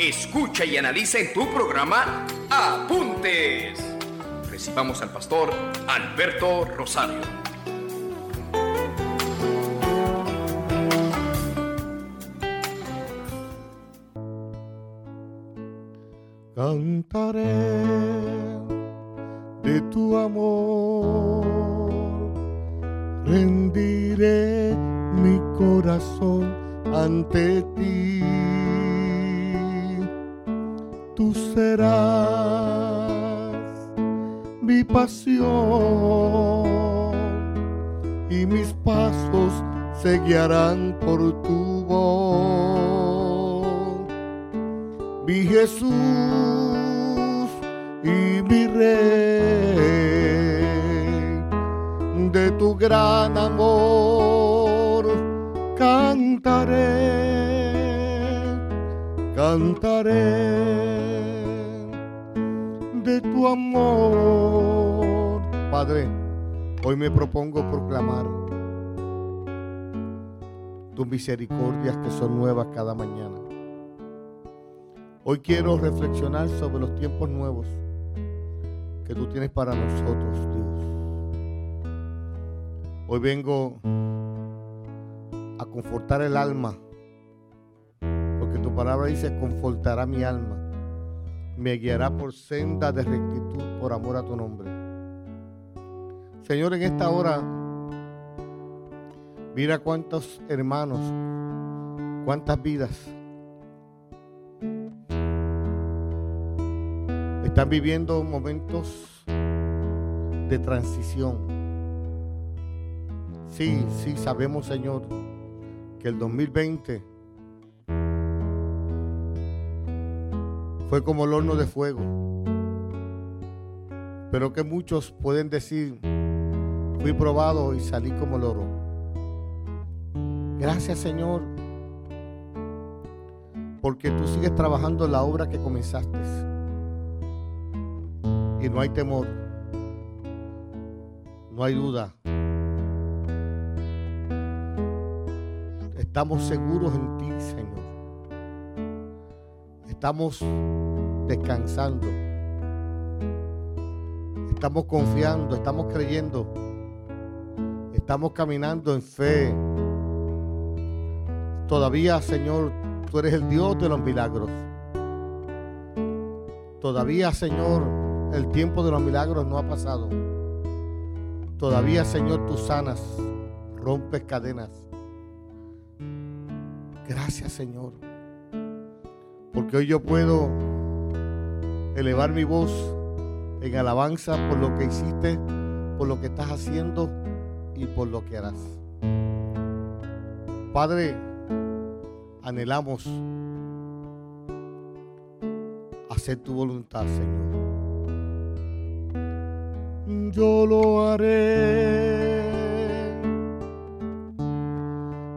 Escucha y analiza en tu programa Apuntes. Recibamos al pastor Alberto Rosario. Cantaré de tu amor, rendiré mi corazón ante ti tú serás mi pasión y mis pasos se guiarán por tu voz. Mi Jesús y mi Rey, de tu gran amor cantaré, cantaré de tu amor. Padre, hoy me propongo proclamar tus misericordias que son nuevas cada mañana. Hoy quiero reflexionar sobre los tiempos nuevos que tú tienes para nosotros, Dios. Hoy vengo a confortar el alma, palabra dice, confortará mi alma me guiará por senda de rectitud por amor a tu nombre. Señor, en esta hora, mira cuántos hermanos, cuántas vidas están viviendo momentos de transición. Sí, sí, sabemos, Señor, que el 2020 fue como el horno de fuego. Pero que muchos pueden decir, fui probado y salí como el oro. Gracias Señor, porque tú sigues trabajando la obra que comenzaste. Y no hay temor, no hay duda. Estamos seguros en ti, Señor. Estamos descansando. Estamos confiando, estamos creyendo. Estamos caminando en fe. Todavía, Señor, tú eres el Dios de los milagros. Todavía, Señor, el tiempo de los milagros no ha pasado. Todavía, Señor, tú sanas, rompes cadenas. Gracias, Señor. Porque hoy yo puedo elevar mi voz en alabanza por lo que hiciste, por lo que estás haciendo y por lo que harás. Padre, anhelamos hacer tu voluntad, Señor. Yo lo haré,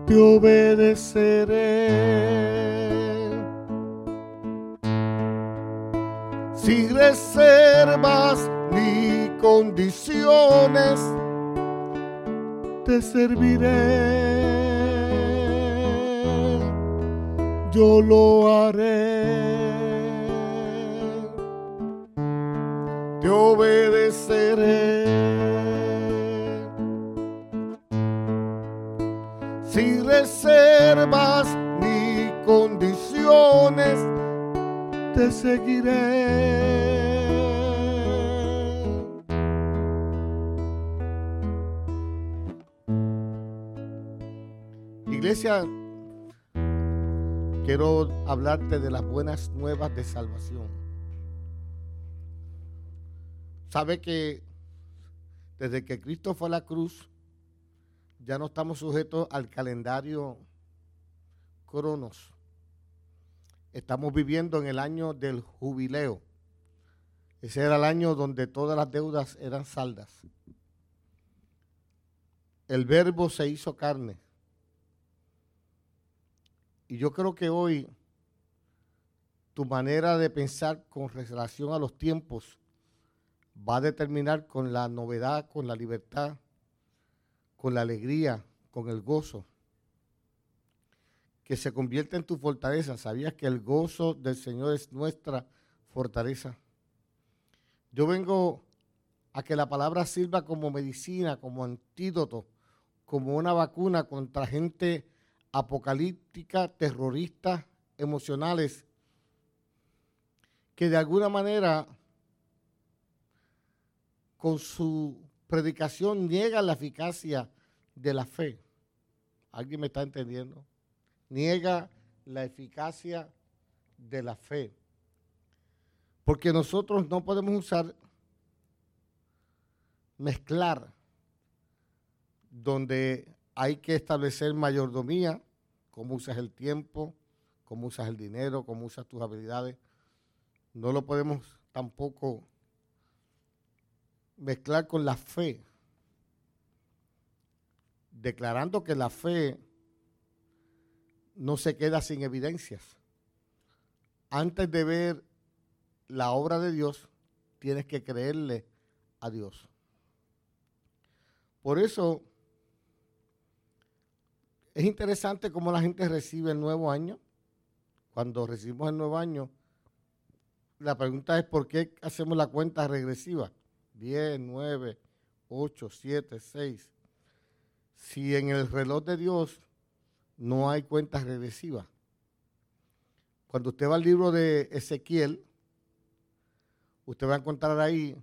te obedeceré sin reservas ni condiciones, te serviré. Yo lo haré. Te obedeceré. Sin reservas te seguiré. Iglesia, quiero hablarte de las buenas nuevas de salvación. Sabe que desde que Cristo fue a la cruz, ya no estamos sujetos al calendario cronos estamos viviendo en el año del jubileo. Ese era el año donde todas las deudas eran saldas. El verbo se hizo carne. Y yo creo que hoy tu manera de pensar con relación a los tiempos va a determinar con la novedad, con la libertad, con la alegría, con el gozo, que se convierte en tu fortaleza. ¿Sabías que el gozo del Señor es nuestra fortaleza? Yo vengo a que la palabra sirva como medicina, como antídoto, como una vacuna contra gente apocalíptica, terrorista, emocionales, que de alguna manera con su predicación niega la eficacia de la fe. ¿Alguien me está entendiendo? Niega la eficacia de la fe. Porque nosotros no podemos usar, mezclar, donde hay que establecer mayordomía, cómo usas el tiempo, cómo usas el dinero, cómo usas tus habilidades. No lo podemos tampoco mezclar con la fe, declarando que la fe no se queda sin evidencias. Antes de ver la obra de Dios, tienes que creerle a Dios. Por eso es interesante cómo la gente recibe el nuevo año. Cuando recibimos el nuevo año, la pregunta es por qué hacemos la cuenta regresiva. 10, 9, 8, 7, 6. Si en el reloj de Dios no hay cuentas regresivas. Cuando usted va al libro de Ezequiel, usted va a encontrar ahí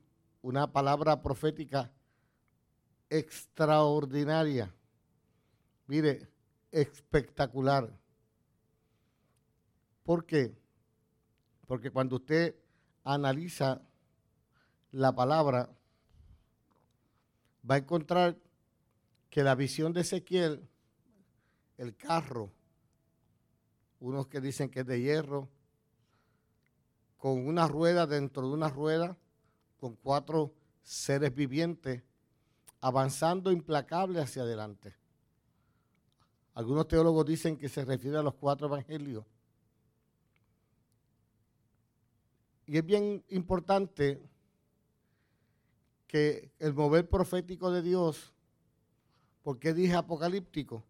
una palabra profética extraordinaria. Mire, espectacular. ¿Por qué? Porque cuando usted analiza la palabra, va a encontrar que la visión de Ezequiel, el carro, unos que dicen que es de hierro, con una rueda dentro de una rueda, con cuatro seres vivientes, avanzando implacable hacia adelante. Algunos teólogos dicen que se refiere a los cuatro evangelios. Y es bien importante que el mover profético de Dios, ¿por qué dije apocalíptico?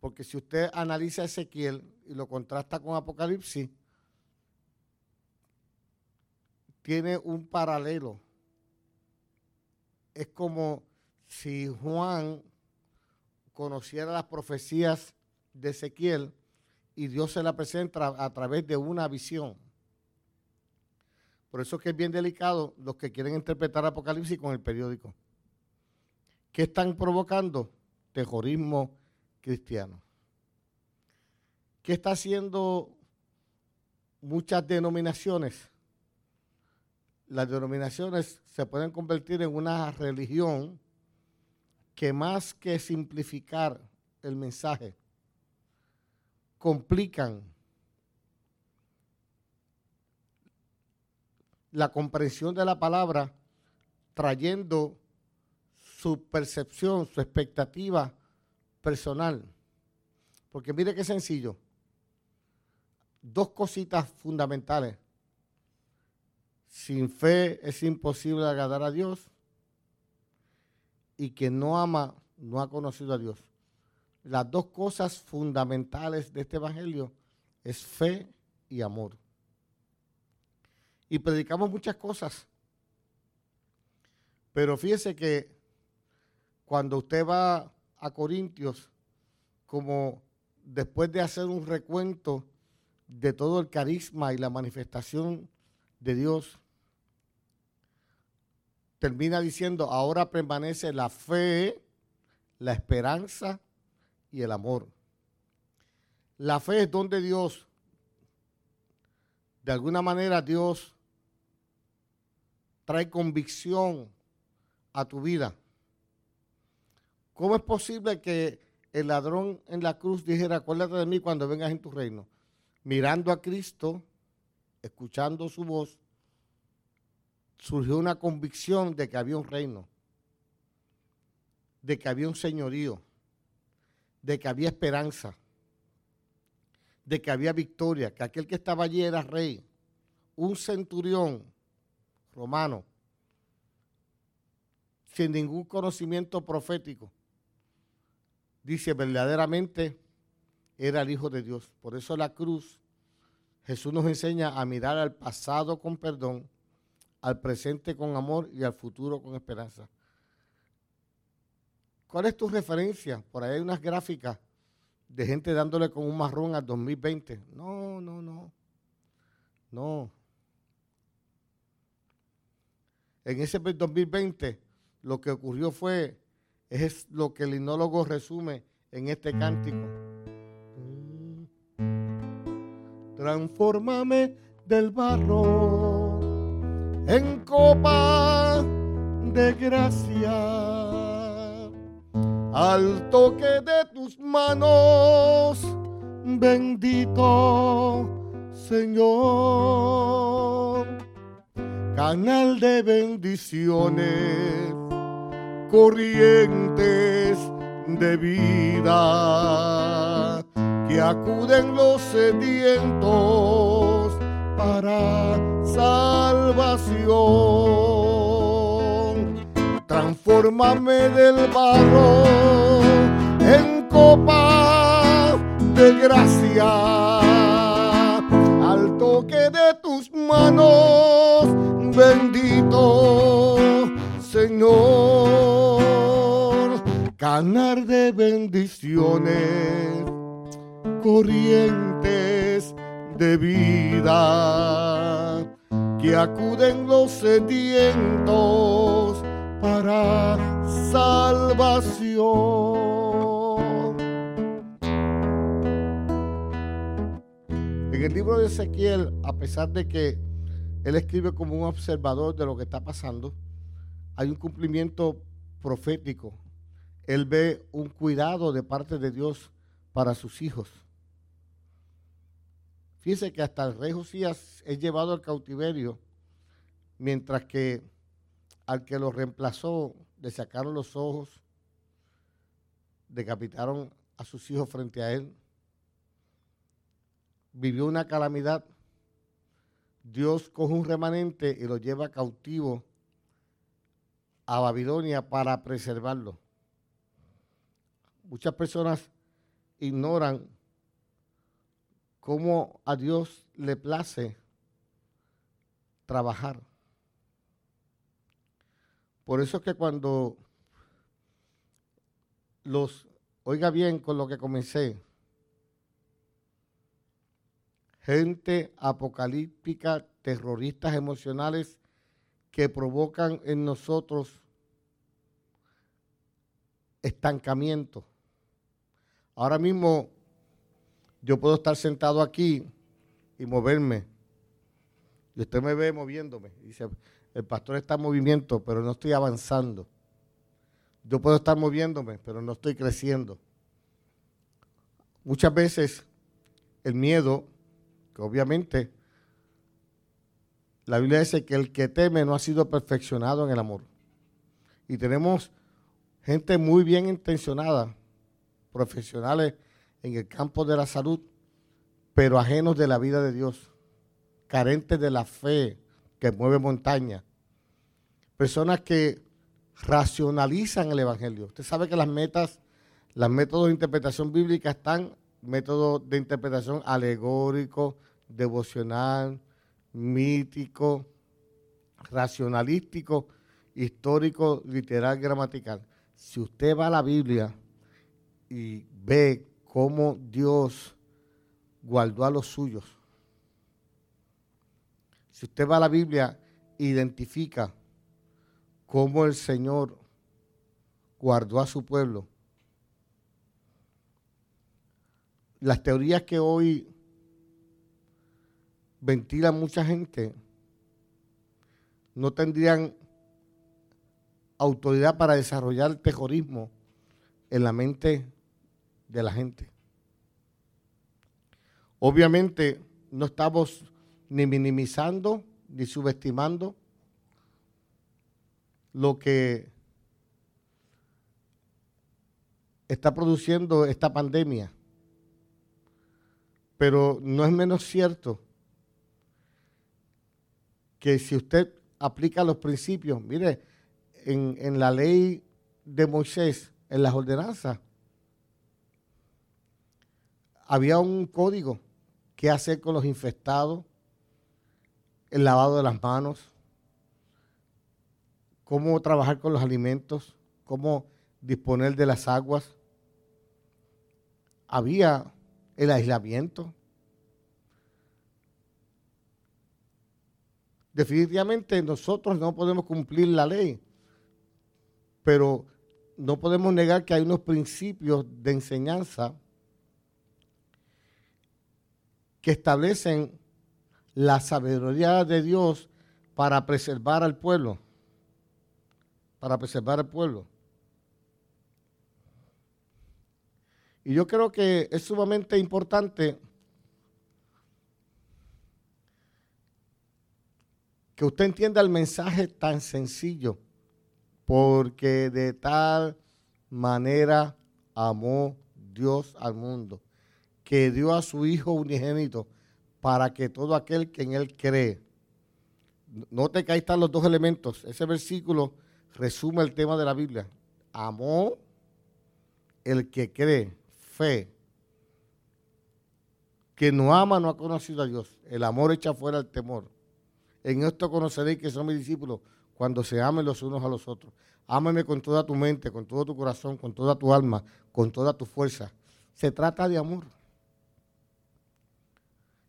Porque si usted analiza Ezequiel y lo contrasta con Apocalipsis, tiene un paralelo. Es como si Juan conociera las profecías de Ezequiel y Dios se la presenta a través de una visión. Por eso es que es bien delicado los que quieren interpretar Apocalipsis con el periódico. ¿Qué están provocando? Terrorismo cristiano. ¿Qué está haciendo muchas denominaciones? Las denominaciones se pueden convertir en una religión que más que simplificar el mensaje, complican la comprensión de la palabra trayendo su percepción, su expectativa personal. Porque mire qué sencillo. Dos cositas fundamentales. Sin fe es imposible agradar a Dios y quien no ama no ha conocido a Dios. Las dos cosas fundamentales de este Evangelio es fe y amor y predicamos muchas cosas. Pero fíjese que cuando usted va a Corintios, como después de hacer un recuento de todo el carisma y la manifestación de Dios, termina diciendo, ahora permanece la fe, la esperanza y el amor. La fe es donde Dios, de alguna manera Dios trae convicción a tu vida. ¿Cómo es posible que el ladrón en la cruz dijera, acuérdate de mí cuando vengas en tu reino? mirando a Cristo, escuchando su voz, surgió una convicción de que había un reino, de que había un señorío, de que había esperanza, de que había victoria, que aquel que estaba allí era rey, un centurión romano, sin ningún conocimiento profético. Dice, verdaderamente era el Hijo de Dios. Por eso la cruz, Jesús nos enseña a mirar al pasado con perdón, al presente con amor y al futuro con esperanza. ¿Cuál es tu referencia? Por ahí hay unas gráficas de gente dándole con un marrón al 2020. No, no, no. No. En ese 2020 lo que ocurrió fue, es lo que el linólogo resume en este cántico. Transformame del barro en copa de gracia. Al toque de tus manos, bendito Señor, canal de bendiciones, corrientes de vida que acuden los sedientos para salvación. Transfórmame del barro en copa de gracia al toque de tus manos, bendito Señor, canar de bendiciones corrientes de vida que acuden los sedientos para salvación. En el libro de Ezequiel, a pesar de que él escribe como un observador de lo que está pasando, hay un cumplimiento profético. Él ve un cuidado de parte de Dios para sus hijos. Fíjese que hasta el rey Josías es llevado al cautiverio, mientras que al que lo reemplazó le sacaron los ojos, decapitaron a sus hijos frente a él, vivió una calamidad. Dios coge un remanente y lo lleva cautivo a Babilonia para preservarlo. Muchas personas ignoran cómo a Dios le place trabajar. Por eso es que cuando los, oiga bien con lo que comencé, gente apocalíptica, terroristas emocionales que provocan en nosotros estancamiento. Ahora mismo yo puedo estar sentado aquí y moverme. Y usted me ve moviéndome. Dice, el pastor está en movimiento, pero no estoy avanzando. Yo puedo estar moviéndome, pero no estoy creciendo. Muchas veces el miedo, que obviamente la Biblia dice que el que teme no ha sido perfeccionado en el amor. Y tenemos gente muy bien intencionada, profesionales en el campo de la salud, pero ajenos de la vida de Dios, carentes de la fe que mueve montaña, personas que racionalizan el Evangelio. Usted sabe que las metas, los métodos de interpretación bíblica están, métodos de interpretación alegórico, devocional, mítico, racionalístico, histórico, literal, gramatical. Si usted va a la Biblia y ve cómo Dios guardó a los suyos. Si usted va a la Biblia, identifica cómo el Señor guardó a su pueblo. Las teorías que hoy ventilan mucha gente no tendrían autoridad para desarrollar terrorismo en la mente de la gente. Obviamente no estamos ni minimizando ni subestimando lo que está produciendo esta pandemia. Pero no es menos cierto que si usted aplica los principios, mire, en, en la ley de Moisés, en las ordenanzas, había un código qué hacer con los infectados, el lavado de las manos, cómo trabajar con los alimentos, cómo disponer de las aguas. Había el aislamiento. Definitivamente nosotros no podemos cumplir la ley, pero no podemos negar que hay unos principios de enseñanza que establecen la sabiduría de Dios para preservar al pueblo, para preservar al pueblo. Y yo creo que es sumamente importante que usted entienda el mensaje tan sencillo, porque de tal manera amó Dios al mundo, que dio a su Hijo unigénito para que todo aquel que en Él cree. Note que ahí están los dos elementos. Ese versículo resume el tema de la Biblia. Amó el que cree, fe. Que no ama no ha conocido a Dios. El amor echa fuera el temor. En esto conoceréis que son mis discípulos cuando se amen los unos a los otros. Ámame con toda tu mente, con todo tu corazón, con toda tu alma, con toda tu fuerza. Se trata de amor.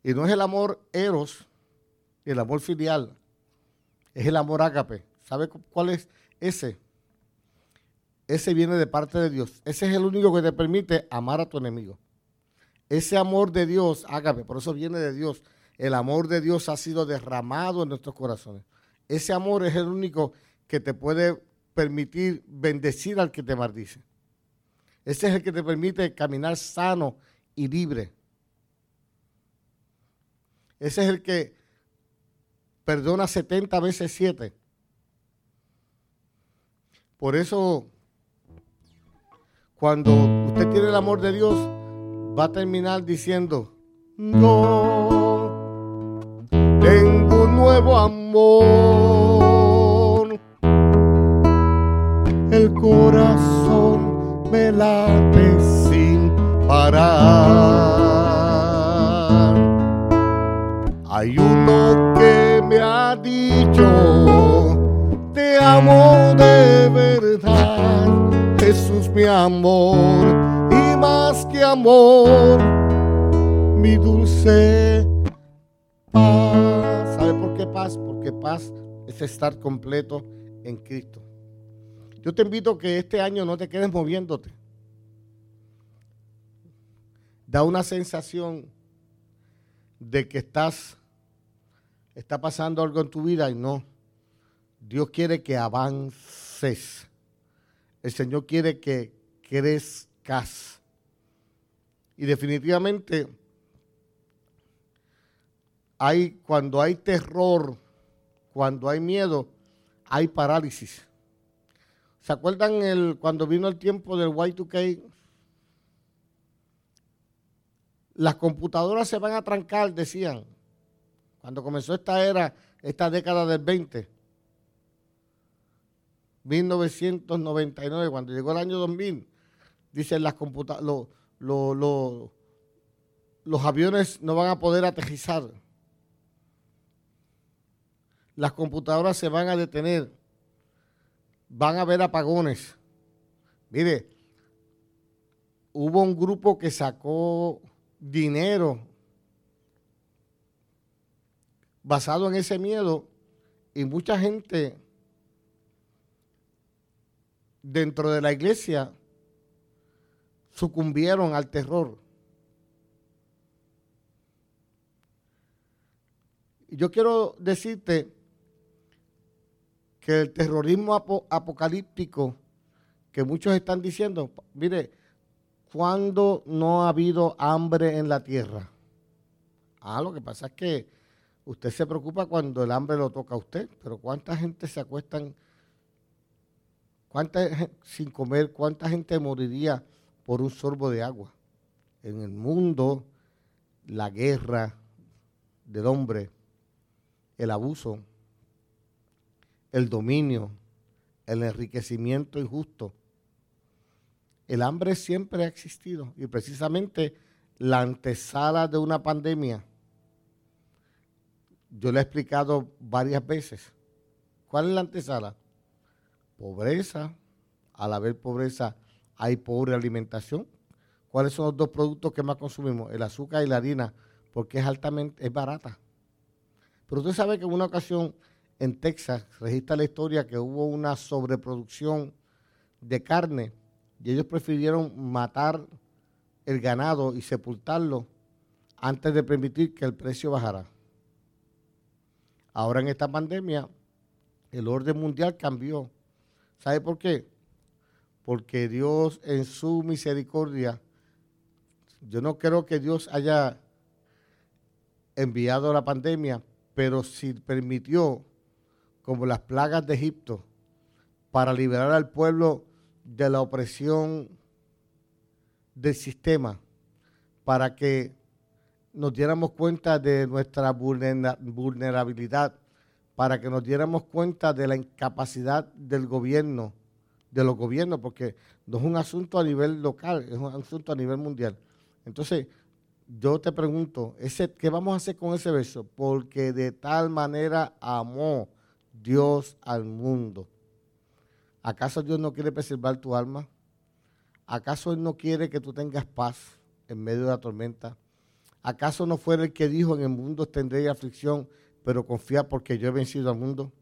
Y no es el amor eros, el amor filial, es el amor ágape. ¿Sabe cuál es ese? Ese viene de parte de Dios. Ese es el único que te permite amar a tu enemigo. Ese amor de Dios, ágape, por eso viene de Dios. El amor de Dios ha sido derramado en nuestros corazones. Ese amor es el único que te puede permitir bendecir al que te maldice. Ese es el que te permite caminar sano y libre. Ese es el que perdona 70 veces 7. Por eso, cuando usted tiene el amor de Dios, va a terminar diciendo, no, tengo un nuevo amor. El corazón me late sin parar. Mi amor, y más que amor, mi dulce paz. ¿Sabe por qué paz? Porque paz es estar completo en Cristo. Yo te invito a que este año no te quedes moviéndote. Da una sensación de que estás está pasando algo en tu vida y no. Dios quiere que avances. El Señor quiere que crezcas. Y definitivamente hay cuando hay terror, cuando hay miedo, hay parálisis. ¿Se acuerdan el, cuando vino el tiempo del Y2K? Las computadoras se van a trancar, decían. Cuando comenzó esta era, esta década del 20, 1999, cuando llegó el año 2000, dicen las computadoras, los aviones no van a poder aterrizar. Las computadoras se van a detener. Van a haber apagones. Mire, hubo un grupo que sacó dinero basado en ese miedo y mucha gente dentro de la iglesia sucumbieron al terror. Yo quiero decirte que el terrorismo apocalíptico que muchos están diciendo, mire, cuando no ha habido hambre en la tierra? Ah, lo que pasa es que usted se preocupa cuando el hambre lo toca a usted, pero ¿cuánta gente se acuestan cuánta sin comer, cuánta gente moriría por un sorbo de agua? En el mundo, la guerra del hombre, el abuso, el dominio, el enriquecimiento injusto. El hambre siempre ha existido y precisamente la antesala de una pandemia, yo le he explicado varias veces. ¿Cuál es la antesala? Pobreza. Al haber pobreza hay pobre alimentación. ¿Cuáles son los dos productos que más consumimos? El azúcar y la harina, porque es altamente, es barata. Pero usted sabe que en una ocasión en Texas registra la historia que hubo una sobreproducción de carne y ellos prefirieron matar el ganado y sepultarlo antes de permitir que el precio bajara. Ahora en esta pandemia el orden mundial cambió. ¿Sabe por qué? Porque Dios en su misericordia, yo no creo que Dios haya enviado la pandemia, pero sí permitió, como las plagas de Egipto, para liberar al pueblo de la opresión del sistema, para que nos diéramos cuenta de nuestra vulnerabilidad, para que nos diéramos cuenta de la incapacidad del gobierno, de los gobiernos, porque no es un asunto a nivel local, es un asunto a nivel mundial. Entonces, yo te pregunto, ¿qué vamos a hacer con ese verso? Porque de tal manera amó Dios al mundo. ¿Acaso Dios no quiere preservar tu alma? ¿Acaso Él no quiere que tú tengas paz en medio de la tormenta? ¿Acaso no fue el que dijo en el mundo tendré aflicción, pero confía porque yo he vencido al mundo?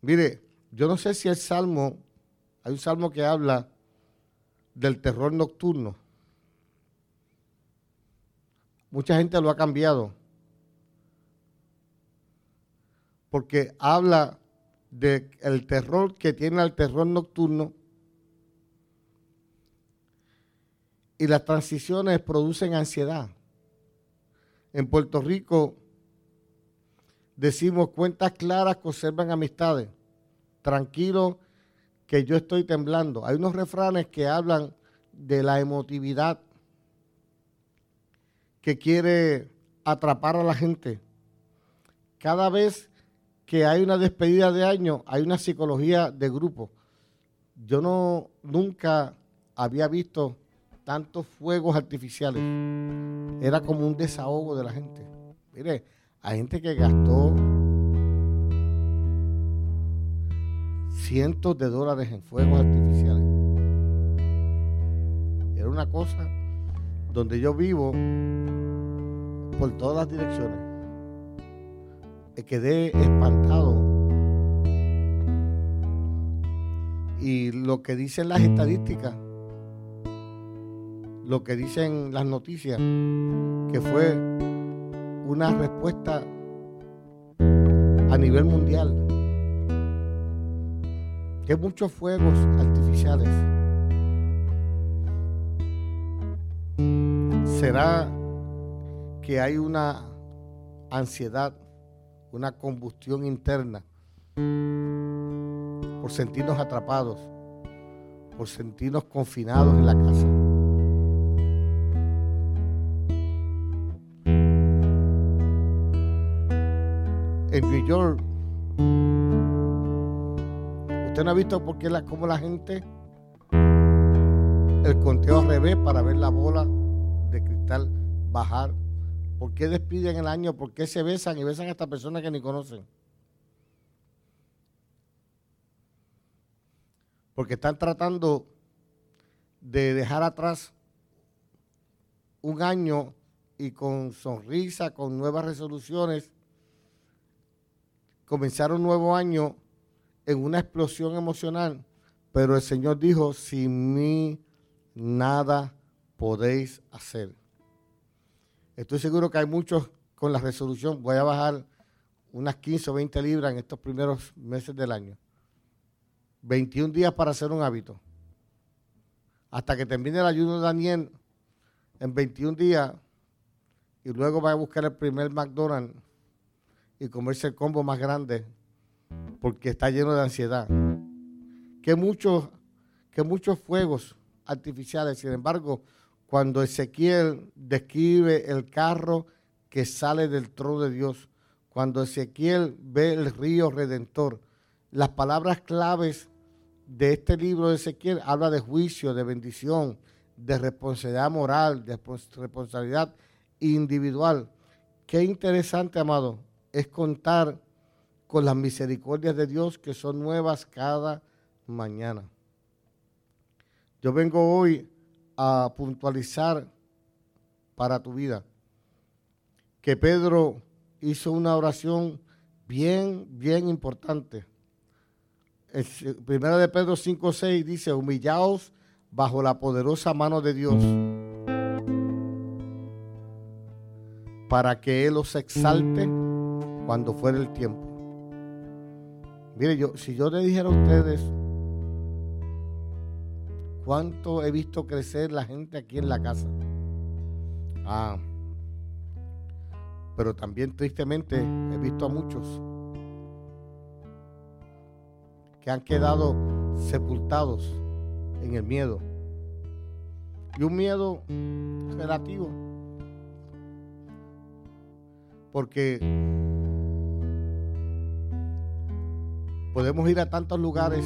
Mire, yo no sé si el salmo, hay un salmo que habla del terror nocturno. Mucha gente lo ha cambiado. Porque habla del terror que tiene el terror nocturno y las transiciones producen ansiedad. En Puerto Rico decimos cuentas claras conservan amistades. Tranquilo que yo estoy temblando. Hay unos refranes que hablan de la emotividad que quiere atrapar a la gente. Cada vez que hay una despedida de año, hay una psicología de grupo. Yo no nunca había visto tantos fuegos artificiales. Era como un desahogo de la gente. Mire, hay gente que gastó cientos de dólares en fuegos artificiales. Era una cosa donde yo vivo por todas las direcciones. Me quedé espantado. Y lo que dicen las estadísticas lo que dicen las noticias, que fue una respuesta a nivel mundial, que muchos fuegos artificiales. ¿Será que hay una ansiedad, una combustión interna por sentirnos atrapados, por sentirnos confinados en la casa? York, usted no ha visto por qué la, cómo la gente el conteo al revés para ver la bola de cristal bajar. ¿Por qué despiden el año? ¿Por qué se besan y besan a estas personas que ni conocen? Porque están tratando de dejar atrás un año y con sonrisa, con nuevas resoluciones, comenzar un nuevo año en una explosión emocional, pero el Señor dijo, sin mí nada podéis hacer. Estoy seguro que hay muchos con la resolución, voy a bajar unas 15 o 20 libras en estos primeros meses del año. 21 días para hacer un hábito. Hasta que termine el ayuno de Daniel, en 21 días y luego va a buscar el primer McDonald's y comerse el combo más grande porque está lleno de ansiedad. Que muchos, que muchos fuegos artificiales, sin embargo, cuando Ezequiel describe el carro que sale del trono de Dios, cuando Ezequiel ve el río redentor, las palabras claves de este libro de Ezequiel habla de juicio, de bendición, de responsabilidad moral, de responsabilidad individual. Qué interesante, amado, es contar con las misericordias de Dios que son nuevas cada mañana. Yo vengo hoy a puntualizar para tu vida que Pedro hizo una oración bien, bien importante. El primero de Pedro 5.6 dice, humillaos bajo la poderosa mano de Dios para que Él os exalte cuando fuera el tiempo. Mire, yo, si yo le dijera a ustedes cuánto he visto crecer la gente aquí en la casa. Ah, pero también tristemente he visto a muchos que han quedado sepultados en el miedo. Y un miedo relativo. Porque podemos ir a tantos lugares.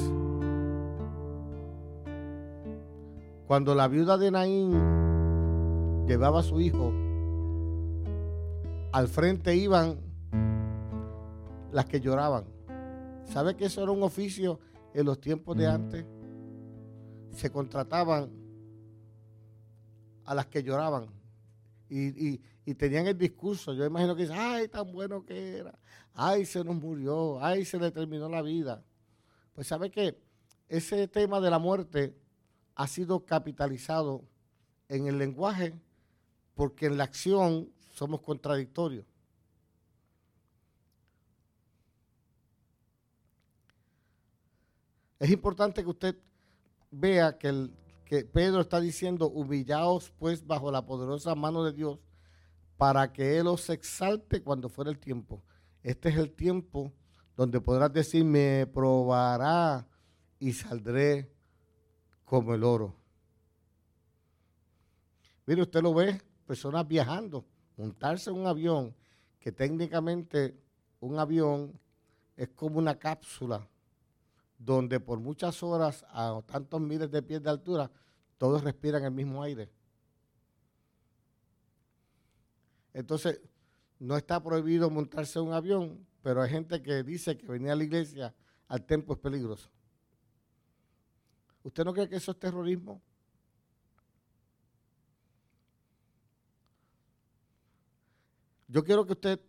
Cuando la viuda de Naín llevaba a su hijo, al frente iban las que lloraban. ¿Sabe que eso era un oficio en los tiempos de antes? Se contrataban a las que lloraban y, tenían el discurso. Yo imagino que dicen, ay, tan bueno que era, ay, se nos murió, ay, se le terminó la vida. Pues sabe que ese tema de la muerte ha sido capitalizado en el lenguaje porque en la acción somos contradictorios. Es importante que usted vea que, el, que Pedro está diciendo, humillaos pues bajo la poderosa mano de Dios para que Él os exalte cuando fuera el tiempo. Este es el tiempo donde podrás decir, me probará y saldré como el oro. Mire, usted lo ve, personas viajando, montarse en un avión, que técnicamente un avión es como una cápsula donde por muchas horas, a tantos miles de pies de altura, todos respiran el mismo aire. Entonces, no está prohibido montarse un avión, pero hay gente que dice que venir a la iglesia al templo es peligroso. ¿Usted no cree que eso es terrorismo? Yo quiero que usted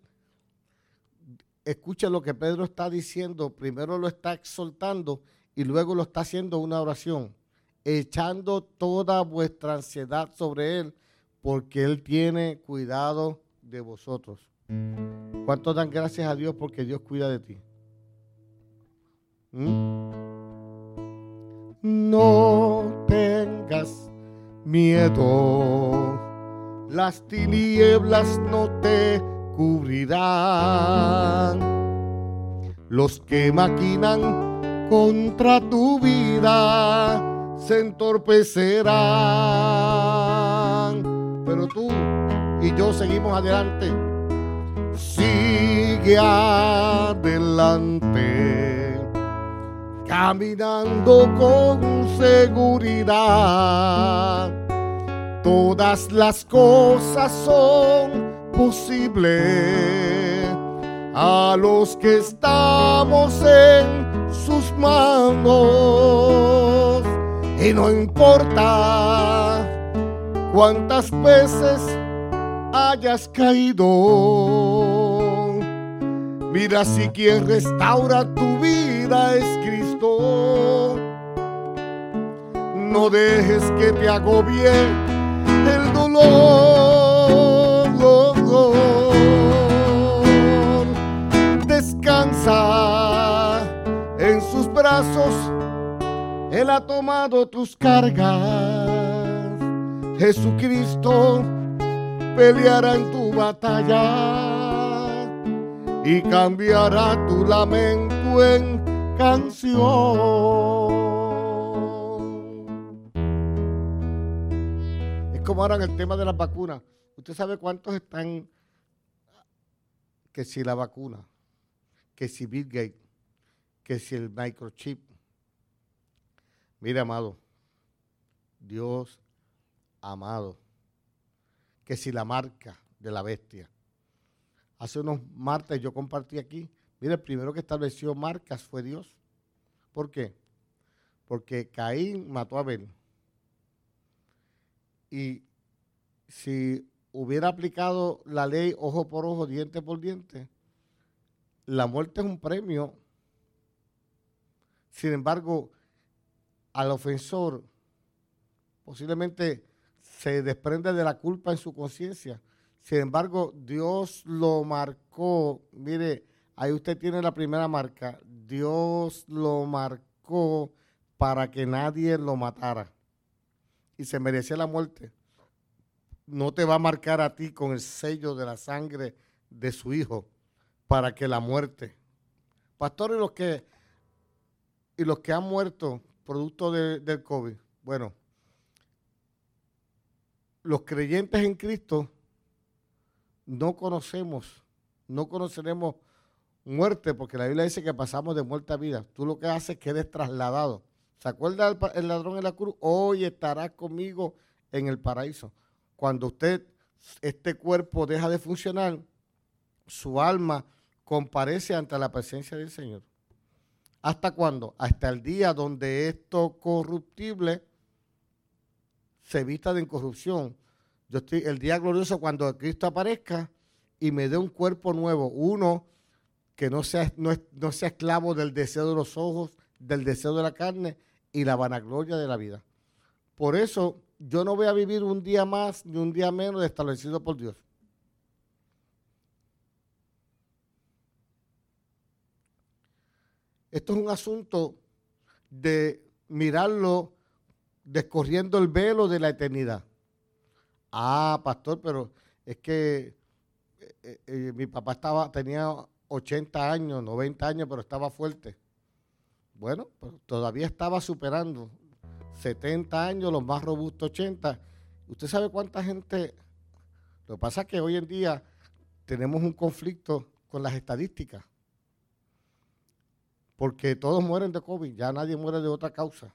escuche lo que Pedro está diciendo. Primero lo está exaltando y luego lo está haciendo una oración, echando toda vuestra ansiedad sobre Él, porque Él tiene cuidado de vosotros. ¿Cuánto dan gracias a Dios porque Dios cuida de ti? ¿Mm? No tengas miedo, las tinieblas no te cubrirán. Los que maquinan contra tu vida se entorpecerán. Pero tú y yo seguimos adelante. Sigue adelante, caminando con seguridad. Todas las cosas son posible a los que estamos en sus manos. Y no importa cuántas veces hayas caído. Mira si quien restaura tu vida es Cristo. No dejes que te agobie el dolor Descansa en sus brazos, Él ha tomado tus cargas. Jesucristo peleará en tu batalla y cambiará tu lamento en canción. Es como ahora en el tema de las vacunas. ¿Usted sabe cuántos están que si la vacuna, que si Bill Gates, que si el microchip? Mire, amado, Dios amado, que si la marca de la bestia. Hace unos martes yo compartí aquí, mire, el primero que estableció marcas fue Dios. ¿Por qué? Porque Caín mató a Abel. Y si hubiera aplicado la ley ojo por ojo, diente por diente, la muerte es un premio. Sin embargo, al ofensor posiblemente se desprende de la culpa en su conciencia. Sin embargo, Dios lo marcó. Mire, ahí usted tiene la primera marca. Dios lo marcó para que nadie lo matara. Y se merecía la muerte. No te va a marcar a ti con el sello de la sangre de su hijo para que la muerte. Pastores, los que y los que han muerto producto del COVID, bueno, los creyentes en Cristo no conocemos, no conoceremos muerte, porque la Biblia dice que pasamos de muerte a vida. Tú lo que haces es que trasladado. ¿Se acuerda el, ladrón en la cruz? Hoy estarás conmigo en el paraíso. Cuando usted, este cuerpo deja de funcionar, su alma comparece ante la presencia del Señor. ¿Hasta cuándo? Hasta el día donde esto corruptible se vista de incorrupción. Yo estoy el día glorioso cuando Cristo aparezca y me dé un cuerpo nuevo, uno que no sea, no, no sea esclavo del deseo de los ojos, del deseo de la carne y la vanagloria de la vida. Por eso yo no voy a vivir un día más ni un día menos establecido por Dios. Esto es un asunto de mirarlo descorriendo el velo de la eternidad. Ah, pastor, pero es que eh, eh, eh, mi papá estaba, tenía 80 años, 90 años, pero estaba fuerte. Bueno, todavía estaba superando 70 años, los más robustos 80. ¿Usted sabe cuánta gente? Lo que pasa es que hoy en día tenemos un conflicto con las estadísticas. Porque todos mueren de COVID, ya nadie muere de otra causa.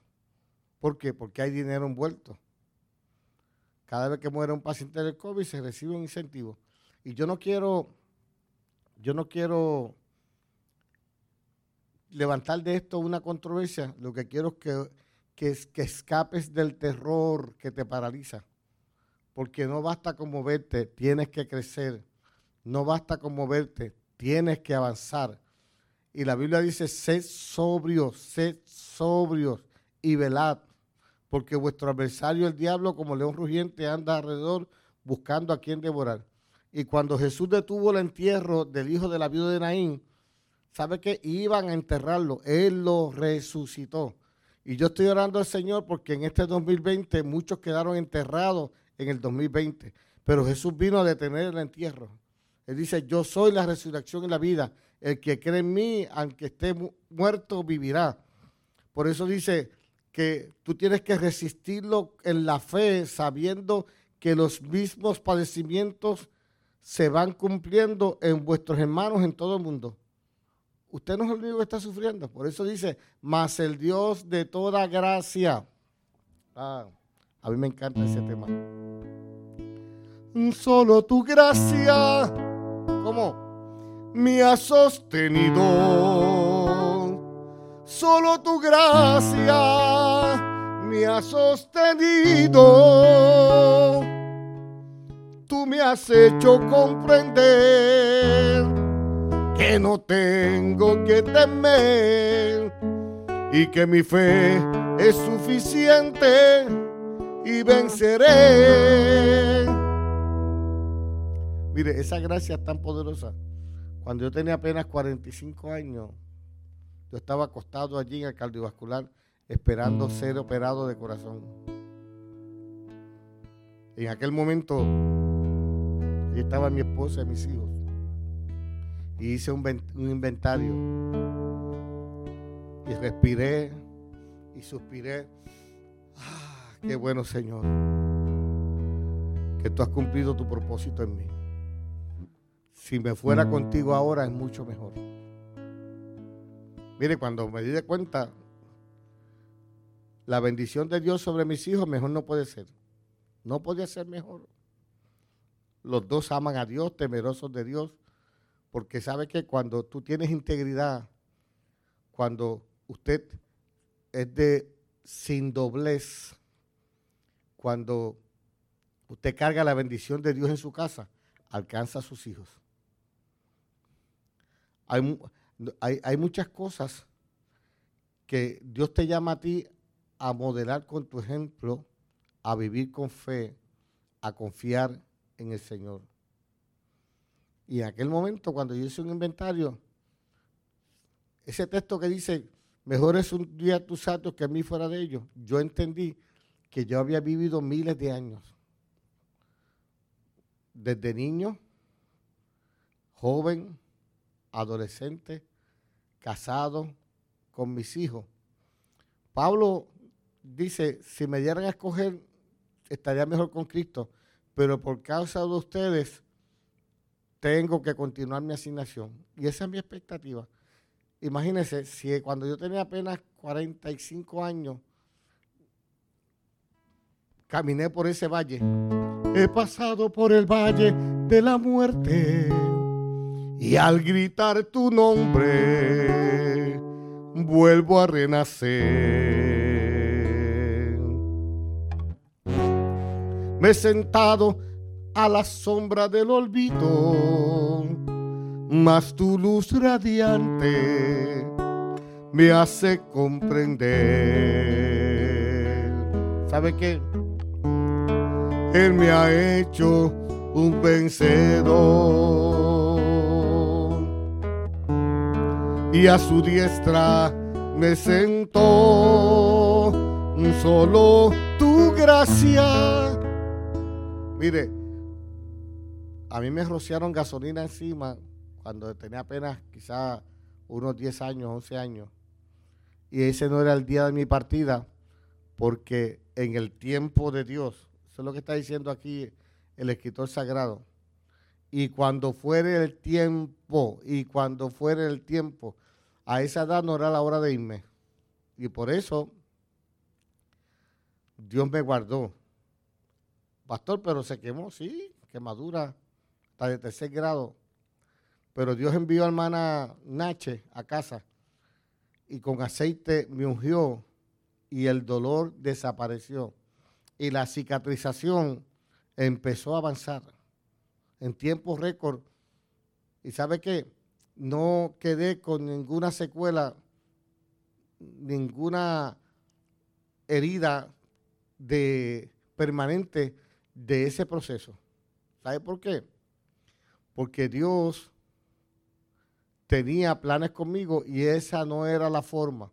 ¿Por qué? Porque hay dinero envuelto. Cada vez que muere un paciente del COVID se recibe un incentivo. Y yo no quiero, yo no quiero levantar de esto una controversia. Lo que quiero es que, que, escapes del terror que te paraliza. Porque no basta con moverte, tienes que crecer. No basta con moverte, tienes que avanzar. Y la Biblia dice, sed sobrios, sed sobrios y velad porque vuestro adversario, el diablo, como león rugiente, anda alrededor buscando a quien devorar. Y cuando Jesús detuvo el entierro del hijo de la viuda de Naín, ¿sabe que Iban a enterrarlo. Él lo resucitó. Y yo estoy orando al Señor porque en este 2020 muchos quedaron enterrados en el 2020. Pero Jesús vino a detener el entierro. Él dice, yo soy la resurrección y la vida. El que cree en mí, aunque esté muerto, vivirá. Por eso dice, que tú tienes que resistirlo en la fe, sabiendo que los mismos padecimientos se van cumpliendo en vuestros hermanos en todo el mundo. Usted no es el único que está sufriendo. Por eso dice, mas el Dios de toda gracia. Ah, a mí me encanta ese tema. Solo tu gracia, ¿cómo? Me ha sostenido Solo tu gracia me ha sostenido. Tú me has hecho comprender que no tengo que temer y que mi fe es suficiente y venceré. Mire, esa gracia es tan poderosa. Cuando yo tenía apenas 45 años, yo estaba acostado allí en el cardiovascular esperando ser operado de corazón. En aquel momento, allí estaba mi esposa y mis hijos. Y hice un, un inventario. Y respiré y suspiré. Ah, qué bueno, Señor. Que tú has cumplido tu propósito en mí. Si me fuera contigo ahora es mucho mejor. Mire, cuando me di de cuenta, la bendición de Dios sobre mis hijos mejor no puede ser. No podía ser mejor. Los dos aman a Dios, temerosos de Dios, porque sabe que cuando tú tienes integridad, cuando usted es de sin doblez, cuando usted carga la bendición de Dios en su casa, alcanza a sus hijos. Hay, hay, muchas cosas que Dios te llama a ti a modelar con tu ejemplo, a vivir con fe, a confiar en el Señor. Y en aquel momento, cuando yo hice un inventario, ese texto que dice, mejor es un día tus santos que a mí fuera de ellos, yo entendí que yo había vivido miles de años. Desde niño, joven, adolescente, casado, con mis hijos. Pablo dice, si me dieran a escoger, estaría mejor con Cristo, pero por causa de ustedes, tengo que continuar mi asignación. Y esa es mi expectativa. Imagínense, si cuando yo tenía apenas 45 años, caminé por ese valle. He pasado por el valle de la muerte y al gritar tu nombre vuelvo a renacer. Me he sentado a la sombra del olvido, mas tu luz radiante me hace comprender. ¿Sabe qué? Él me ha hecho un vencedor y a su diestra me sentó solo tu gracia. Mire, a mí me rociaron gasolina encima cuando tenía apenas quizás unos 10 años, 11 años. Y ese no era el día de mi partida, porque en el tiempo de Dios, eso es lo que está diciendo aquí el escritor sagrado, y cuando fuere el tiempo, y cuando fuere el tiempo, a esa edad no era la hora de irme. Y por eso Dios me guardó. Pastor, pero se quemó, sí, quemadura hasta de tercer grado. Pero Dios envió a hermana Nache a casa y con aceite me ungió y el dolor desapareció. Y la cicatrización empezó a avanzar en tiempo récord. ¿Y sabe qué? no quedé con ninguna secuela, ninguna herida de permanente de ese proceso. ¿Sabe por qué? Porque Dios tenía planes conmigo y esa no era la forma.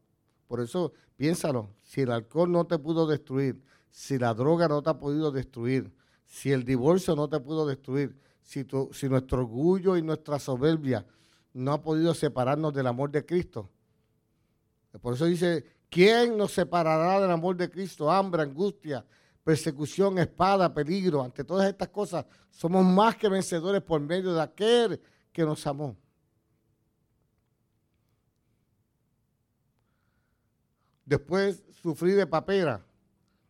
Por eso, piénsalo, si el alcohol no te pudo destruir, si la droga no te ha podido destruir, si el divorcio no te pudo destruir, si, nuestro orgullo y nuestra soberbia no ha podido separarnos del amor de Cristo. Por eso dice, ¿quién nos separará del amor de Cristo? Hambre, angustia, persecución, espada, peligro. Ante todas estas cosas, somos más que vencedores por medio de aquel que nos amó. Después sufrí de papera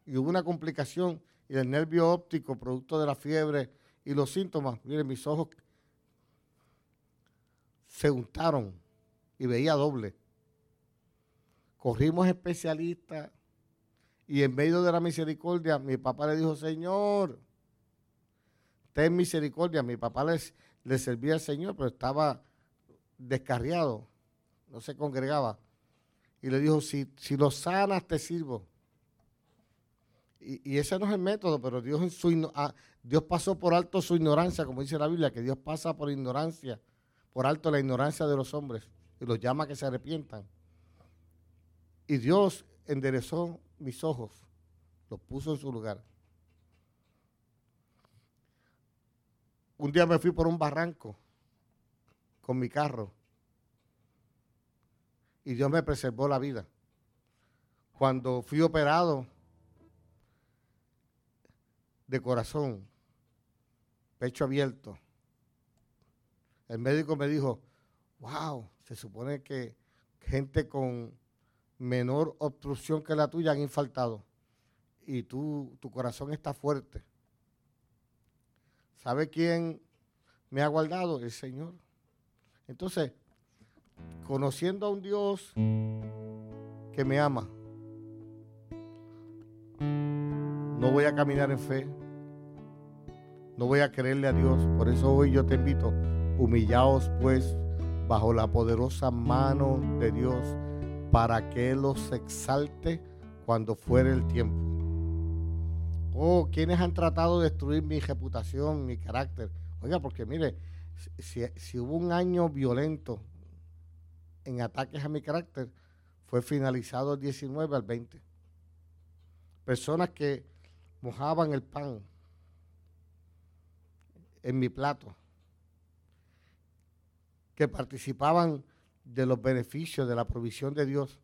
y hubo una complicación y el nervio óptico, producto de la fiebre y los síntomas. Miren, mis ojos se untaron y veía doble. Corrimos especialistas y en medio de la misericordia mi papá le dijo, Señor, ten misericordia. Mi papá le servía al Señor, pero estaba descarriado, no se congregaba. Y le dijo, si, si lo sanas, te sirvo. Y, ese no es el método, pero Dios, en su, ah, Dios pasó por alto su ignorancia, como dice la Biblia, que Dios pasa por ignorancia por alto la ignorancia de los hombres y los llama a que se arrepientan. Y Dios enderezó mis ojos, los puso en su lugar. un día me fui por un barranco con mi carro y Dios me preservó la vida. Cuando fui operado de corazón, pecho abierto, el médico me dijo, wow, se supone que gente con menor obstrucción que la tuya han infaltado y tú, tu corazón está fuerte. ¿Sabe quién me ha guardado? El Señor. Entonces, conociendo a un Dios que me ama, no voy a caminar en fe, no voy a creerle a Dios. Por eso hoy yo te invito, humillaos pues bajo la poderosa mano de Dios para que Él los exalte cuando fuere el tiempo. Oh, quienes han tratado de destruir mi reputación, mi carácter. Oiga, porque mire, si, si hubo un año violento en ataques a mi carácter, fue finalizado el 19 al 20. Personas que mojaban el pan en mi plato, que participaban de los beneficios de la provisión de Dios,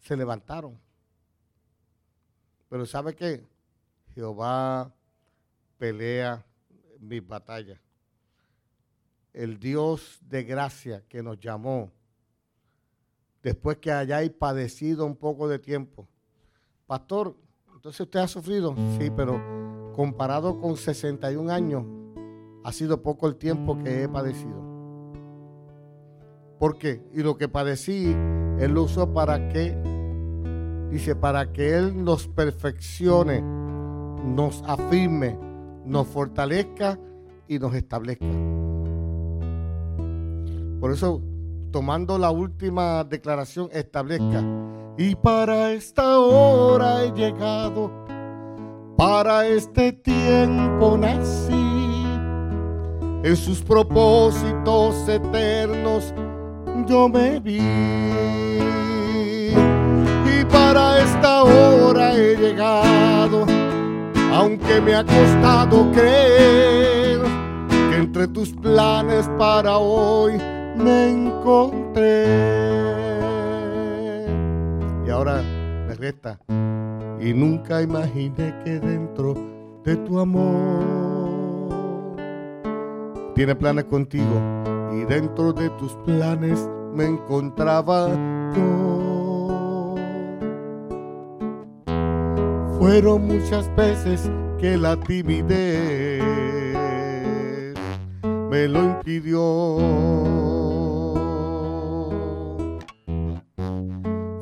se levantaron. Pero ¿sabe qué? Jehová pelea mis batallas. El Dios de gracia que nos llamó después que hayáis padecido un poco de tiempo. Pastor, entonces usted ha sufrido, sí, pero comparado con 61 años, ha sido poco el tiempo que he padecido. ¿Por qué? Y lo que padecí, Él lo usó para que, dice, para que Él nos perfeccione, nos afirme, nos fortalezca y nos establezca. Por eso tomando la última declaración, establezca. Y para esta hora he llegado, para este tiempo nací. En sus propósitos eternos yo me vi. Y para esta hora he llegado, aunque me ha costado creer que entre tus planes para hoy me encontré. Y ahora me resta. Y nunca imaginé que dentro de tu amor tiene planes contigo. Y dentro de tus planes me encontraba yo. Fueron muchas veces que la timidez me lo impidió.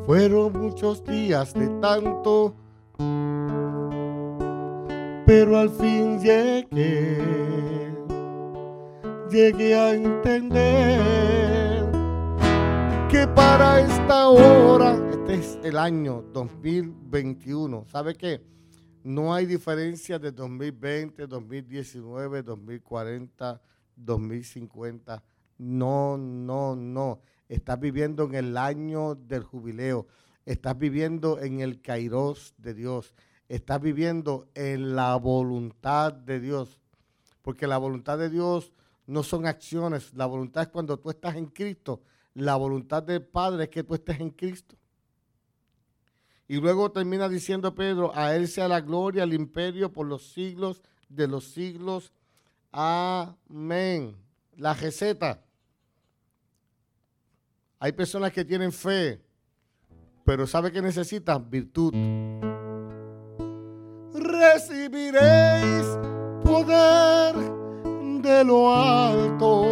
Fueron muchos días de tanto, pero al fin llegué, llegué a entender que para esta hora, este es el año 2021, ¿sabe qué? No hay diferencia de 2020, 2019, 2040, 2050. No, no, no. Estás viviendo en el año del jubileo. Estás viviendo en el kairos de Dios. Estás viviendo en la voluntad de Dios. Porque la voluntad de Dios no son acciones. La voluntad es cuando tú estás en Cristo. La voluntad del Padre es que tú estés en Cristo. Y luego termina diciendo Pedro, a Él sea la gloria, el imperio por los siglos de los siglos. Amén. La receta. Hay personas que tienen fe, pero ¿sabe que necesitan? Virtud. Recibiréis poder de lo alto.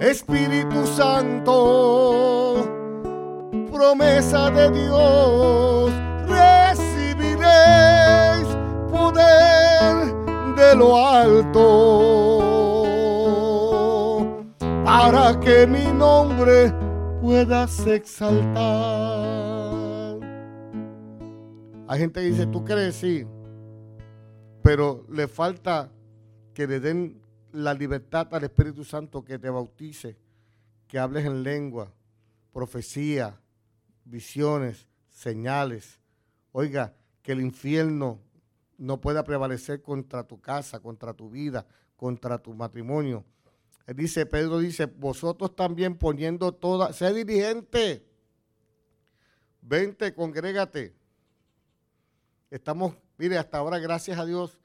Espíritu Santo, promesa de Dios, recibiréis poder de lo alto para que mi nombre puedas exaltar. Hay gente dice, tú crees, sí, pero le falta que le den la libertad al Espíritu Santo que te bautice, que hables en lengua, profecía, visiones, señales. Oiga, que el infierno no pueda prevalecer contra tu casa, contra tu vida, contra tu matrimonio. Él dice, Pedro dice, vosotros también poniendo toda, sé dirigente, vente, congrégate. Estamos, mire, hasta ahora, gracias a Dios,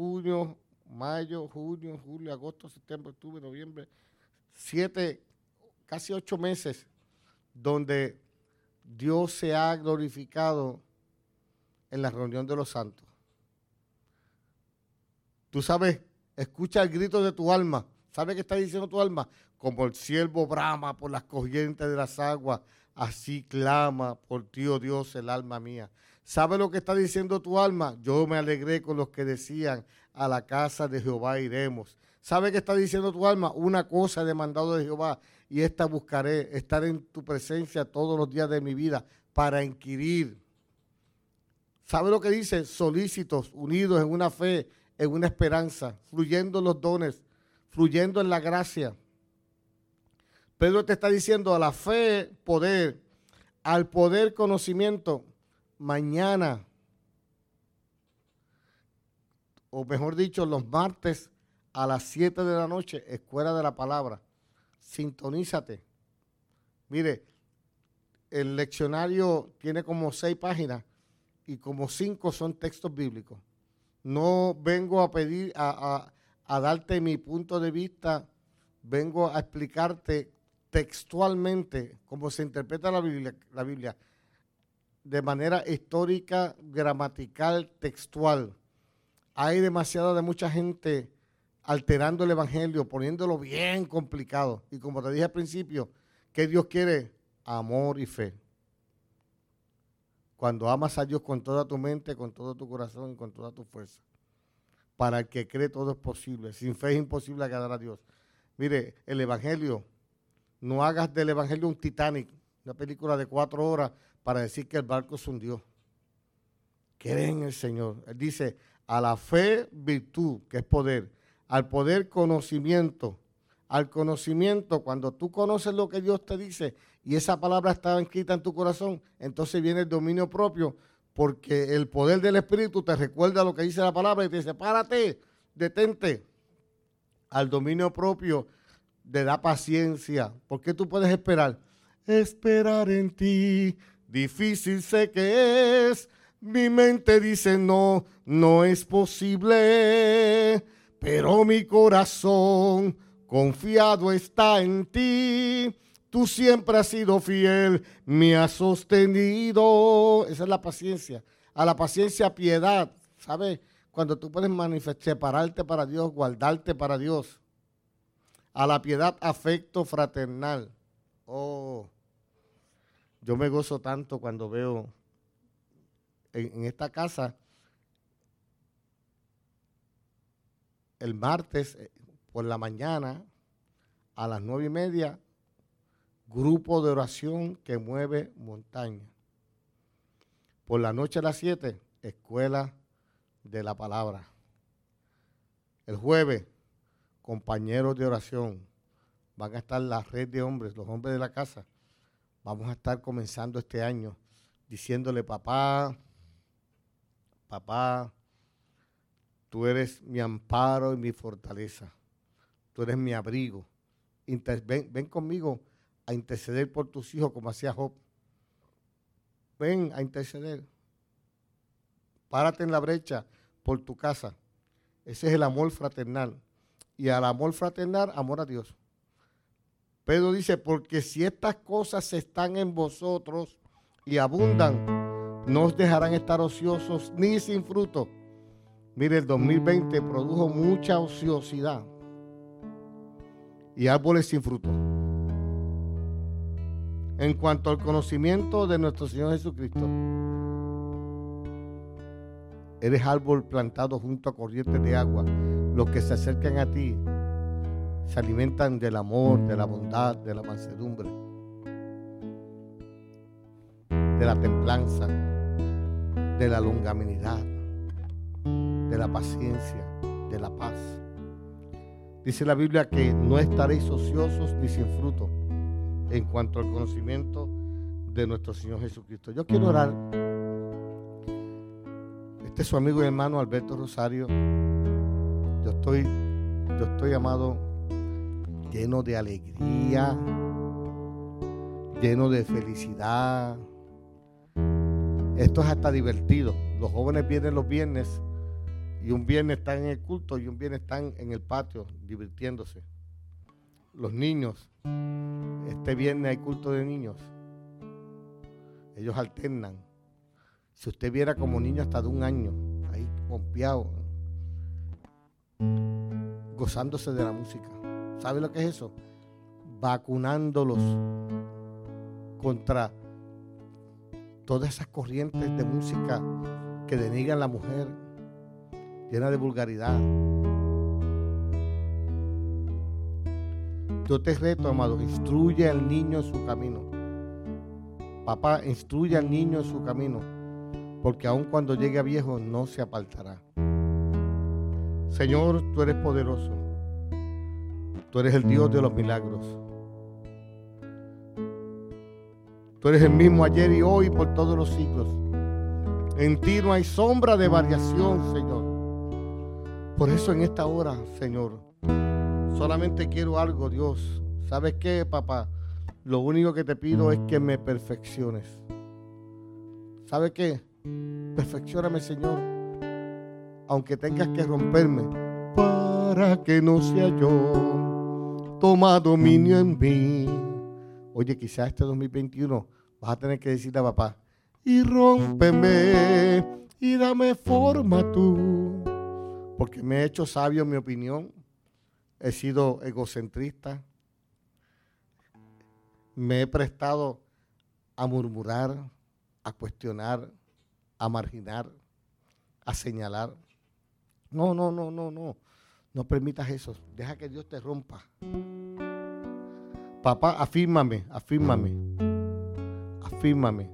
junio, mayo, junio, julio, agosto, septiembre, octubre, noviembre, siete, casi ocho meses, donde Dios se ha glorificado en la reunión de los santos. Tú sabes, escucha el grito de tu alma. ¿Sabes qué está diciendo tu alma? Como el siervo brama por las corrientes de las aguas, así clama por ti, oh Dios, el alma mía. ¿Sabe lo que está diciendo tu alma? Yo me alegré con los que decían, a la casa de Jehová iremos. ¿Sabe qué está diciendo tu alma? Una cosa he demandado de Jehová y esta buscaré, estar en tu presencia todos los días de mi vida para inquirir. ¿Sabe lo que dice? Solícitos, unidos en una fe, en una esperanza, fluyendo los dones, fluyendo en la gracia. Pedro te está diciendo a la fe, poder, al poder, conocimiento, mañana, o mejor dicho, los martes a las 7 de la noche, Escuela de la Palabra. Sintonízate. Mire, el leccionario tiene como seis páginas y como cinco son textos bíblicos. No vengo a pedir, a, a darte mi punto de vista, vengo a explicarte textualmente cómo se interpreta la Biblia, la Biblia de manera histórica, gramatical, textual. Hay demasiada de mucha gente alterando el Evangelio, poniéndolo bien complicado. Y como te dije al principio, ¿qué Dios quiere? Amor y fe. Cuando amas a Dios con toda tu mente, con todo tu corazón y con toda tu fuerza. Para el que cree todo es posible. Sin fe es imposible agradar a Dios. Mire, el Evangelio, no hagas del Evangelio un Titanic, una película de cuatro horas para decir que el barco se hundió. Cree en el Señor. Él dice, a la fe virtud, que es poder al poder conocimiento. Al conocimiento, cuando tú conoces lo que Dios te dice y esa palabra está escrita en tu corazón, entonces viene el dominio propio, porque el poder del Espíritu te recuerda lo que dice la palabra y te dice, párate, detente. Al dominio propio te da paciencia, porque tú puedes esperar. Esperar en ti, difícil sé que es. Mi mente dice no, no es posible pero mi corazón confiado está en ti. Tú siempre has sido fiel, me has sostenido. Esa es la paciencia. A la paciencia, piedad. ¿Sabes? Cuando tú puedes manifestar, separarte para Dios, guardarte para Dios. A la piedad, afecto fraternal. Oh, yo me gozo tanto cuando veo en, esta casa el martes eh, por la mañana a las nueve y media, grupo de oración que mueve montaña. Por la noche a las siete, escuela de la palabra. El jueves, compañeros de oración. Van a estar la red de hombres, los hombres de la casa. Vamos a estar comenzando este año diciéndole, papá, papá, Tú eres mi amparo y mi fortaleza. Tú eres mi abrigo. ven, conmigo a interceder por tus hijos como hacía Job. Ven a interceder. Párate en la brecha por tu casa. Ese es el amor fraternal. Y al amor fraternal, amor a Dios. Pedro dice, porque si estas cosas están en vosotros y abundan, no os dejarán estar ociosos ni sin fruto Mire, el 2020 produjo mucha ociosidad y árboles sin fruto. En cuanto al conocimiento de nuestro Señor Jesucristo, eres árbol plantado junto a corrientes de agua. Los que se acercan a ti se alimentan del amor, de la bondad, de la mansedumbre, de la templanza, de la longanimidad de la paciencia, de la paz. Dice la Biblia que no estaréis ociosos ni sin fruto en cuanto al conocimiento de nuestro Señor Jesucristo. Yo quiero orar. Este es su amigo y hermano Alberto Rosario. Yo estoy, yo estoy amado lleno de alegría, lleno de felicidad. Esto es hasta divertido. Los jóvenes vienen los viernes y un viernes están en el culto y un viernes están en el patio divirtiéndose. Los niños, este viernes hay culto de niños. Ellos alternan. Si usted viera como niño hasta de un año, ahí pompeado, gozándose de la música. ¿Sabe lo que es eso? Vacunándolos contra todas esas corrientes de música que denigran a la mujer, llena de vulgaridad. Yo te reto, amado, instruye al niño en su camino. Papá, instruye al niño en su camino, porque aun cuando llegue a viejo no se apartará. Señor, tú eres poderoso. Tú eres el Dios de los milagros. Tú eres el mismo ayer y hoy por todos los siglos. En ti no hay sombra de variación, Señor. Por eso en esta hora, Señor, solamente quiero algo, Dios. ¿Sabes qué, papá? Lo único que te pido es que me perfecciones. ¿Sabes qué? Perfeccioname, Señor. Aunque tengas que romperme para que no sea yo. Toma dominio en mí. Oye, quizás este 2021 vas a tener que decirle a papá, y rómpeme y dame forma tú. Porque me he hecho sabio en mi opinión. He sido egocentrista. Me he prestado a murmurar, a cuestionar, a marginar, a señalar. No, no, no, no, no. No permitas eso. Deja que Dios te rompa. Papá, afírmame, afírmame. Afírmame.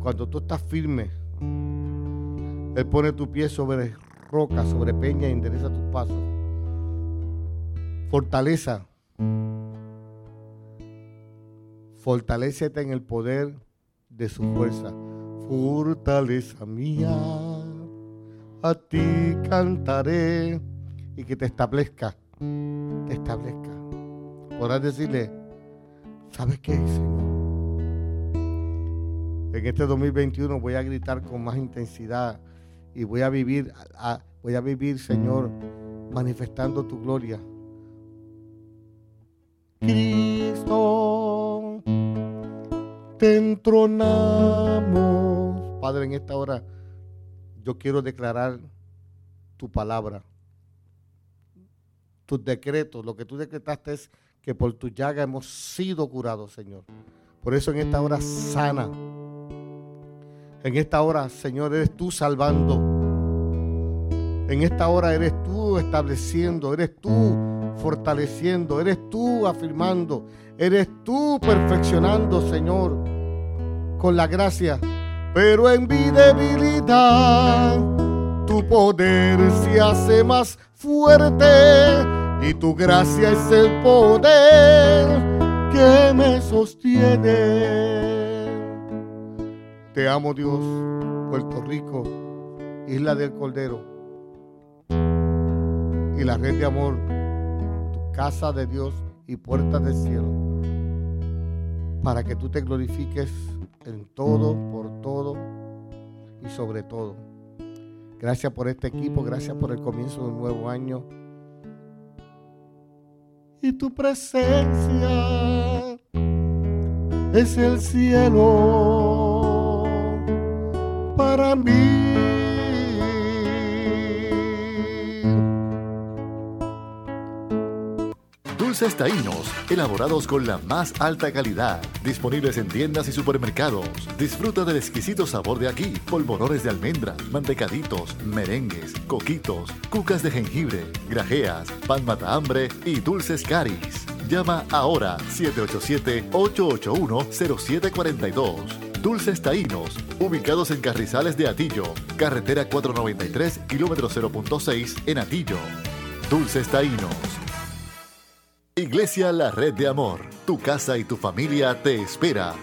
Cuando tú estás firme, Él pone tu pie sobre roca, sobre peña y endereza tus pasos. Fortaleza. Fortalécete en el poder de su fuerza. Fortaleza mía, a ti cantaré y que te establezca, te establezca. Podrás decirle, ¿sabes qué, Señor? En este 2021 voy a gritar con más intensidad y voy a vivir, voy a vivir, Señor, manifestando tu gloria. Cristo, te entronamos. Padre, en esta hora yo quiero declarar tu palabra, tus decretos. Lo que tú decretaste es que por tu llaga hemos sido curados, Señor. Por eso en esta hora sana. En esta hora, Señor, eres tú salvando. En esta hora eres tú estableciendo, eres tú fortaleciendo, eres tú afirmando, eres tú perfeccionando, Señor, con la gracia. Pero en mi debilidad, tu poder se hace más fuerte y tu gracia es el poder que me sostiene. Te amo Dios, Puerto Rico, Isla del Cordero y la red de amor, tu casa de Dios y puertas del cielo, para que tú te glorifiques en todo, por todo y sobre todo. Gracias por este equipo, gracias por el comienzo de un nuevo año. Y tu presencia es el cielo para mí. Dulces Taínos, elaborados con la más alta calidad, disponibles en tiendas y supermercados. Disfruta del exquisito sabor de aquí, polvorones de almendra, mantecaditos, merengues, coquitos, cucas de jengibre, grajeas, pan mata hambre y dulces caris. Llama ahora 787-881-0742 Dulces Taínos, ubicados en Carrizales de Atillo, carretera 493, kilómetro 0.6 en Atillo. Dulces Taínos. Iglesia La Red de Amor, tu casa y tu familia te espera.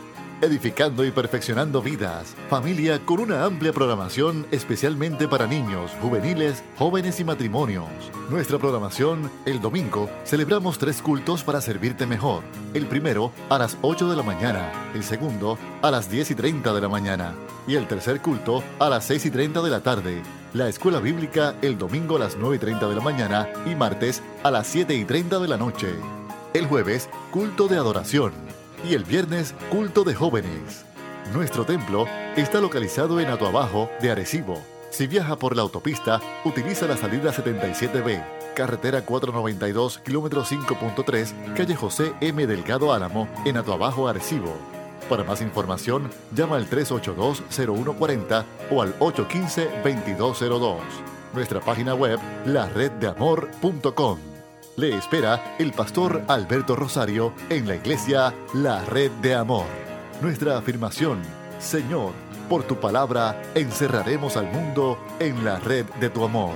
edificando y perfeccionando vidas. Familia con una amplia programación especialmente para niños, juveniles, jóvenes y matrimonios. Nuestra programación, el domingo, celebramos tres cultos para servirte mejor. El primero a las 8 de la mañana, el segundo a las 10 y 30 de la mañana y el tercer culto a las 6 y 30 de la tarde. La escuela bíblica el domingo a las 9 y 30 de la mañana y martes a las 7 y 30 de la noche. El jueves, culto de adoración. Y el viernes, culto de jóvenes. Nuestro templo está localizado en Atuabajo de Arecibo. Si viaja por la autopista, utiliza la salida 77B, carretera 492, kilómetro 5.3, calle José M. Delgado Álamo, en Atuabajo, Arecibo. Para más información, llama al 382-0140 o al 815-2202. Nuestra página web, lareddeamor.com. Le espera el pastor Alberto Rosario en la iglesia La Red de Amor. Nuestra afirmación, Señor, por tu palabra encerraremos al mundo en la red de tu amor.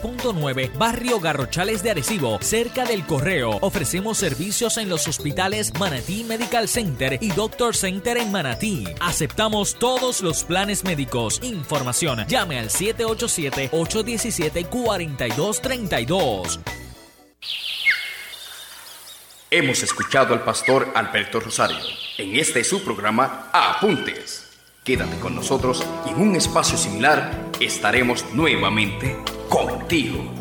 9, Barrio Garrochales de Arecibo, cerca del Correo. Ofrecemos servicios en los hospitales Manatí Medical Center y Doctor Center en Manatí. Aceptamos todos los planes médicos. Información, llame al 787-817-4232. Hemos escuchado al pastor Alberto Rosario. En este su programa Apuntes. Quédate con nosotros y en un espacio similar estaremos nuevamente contigo.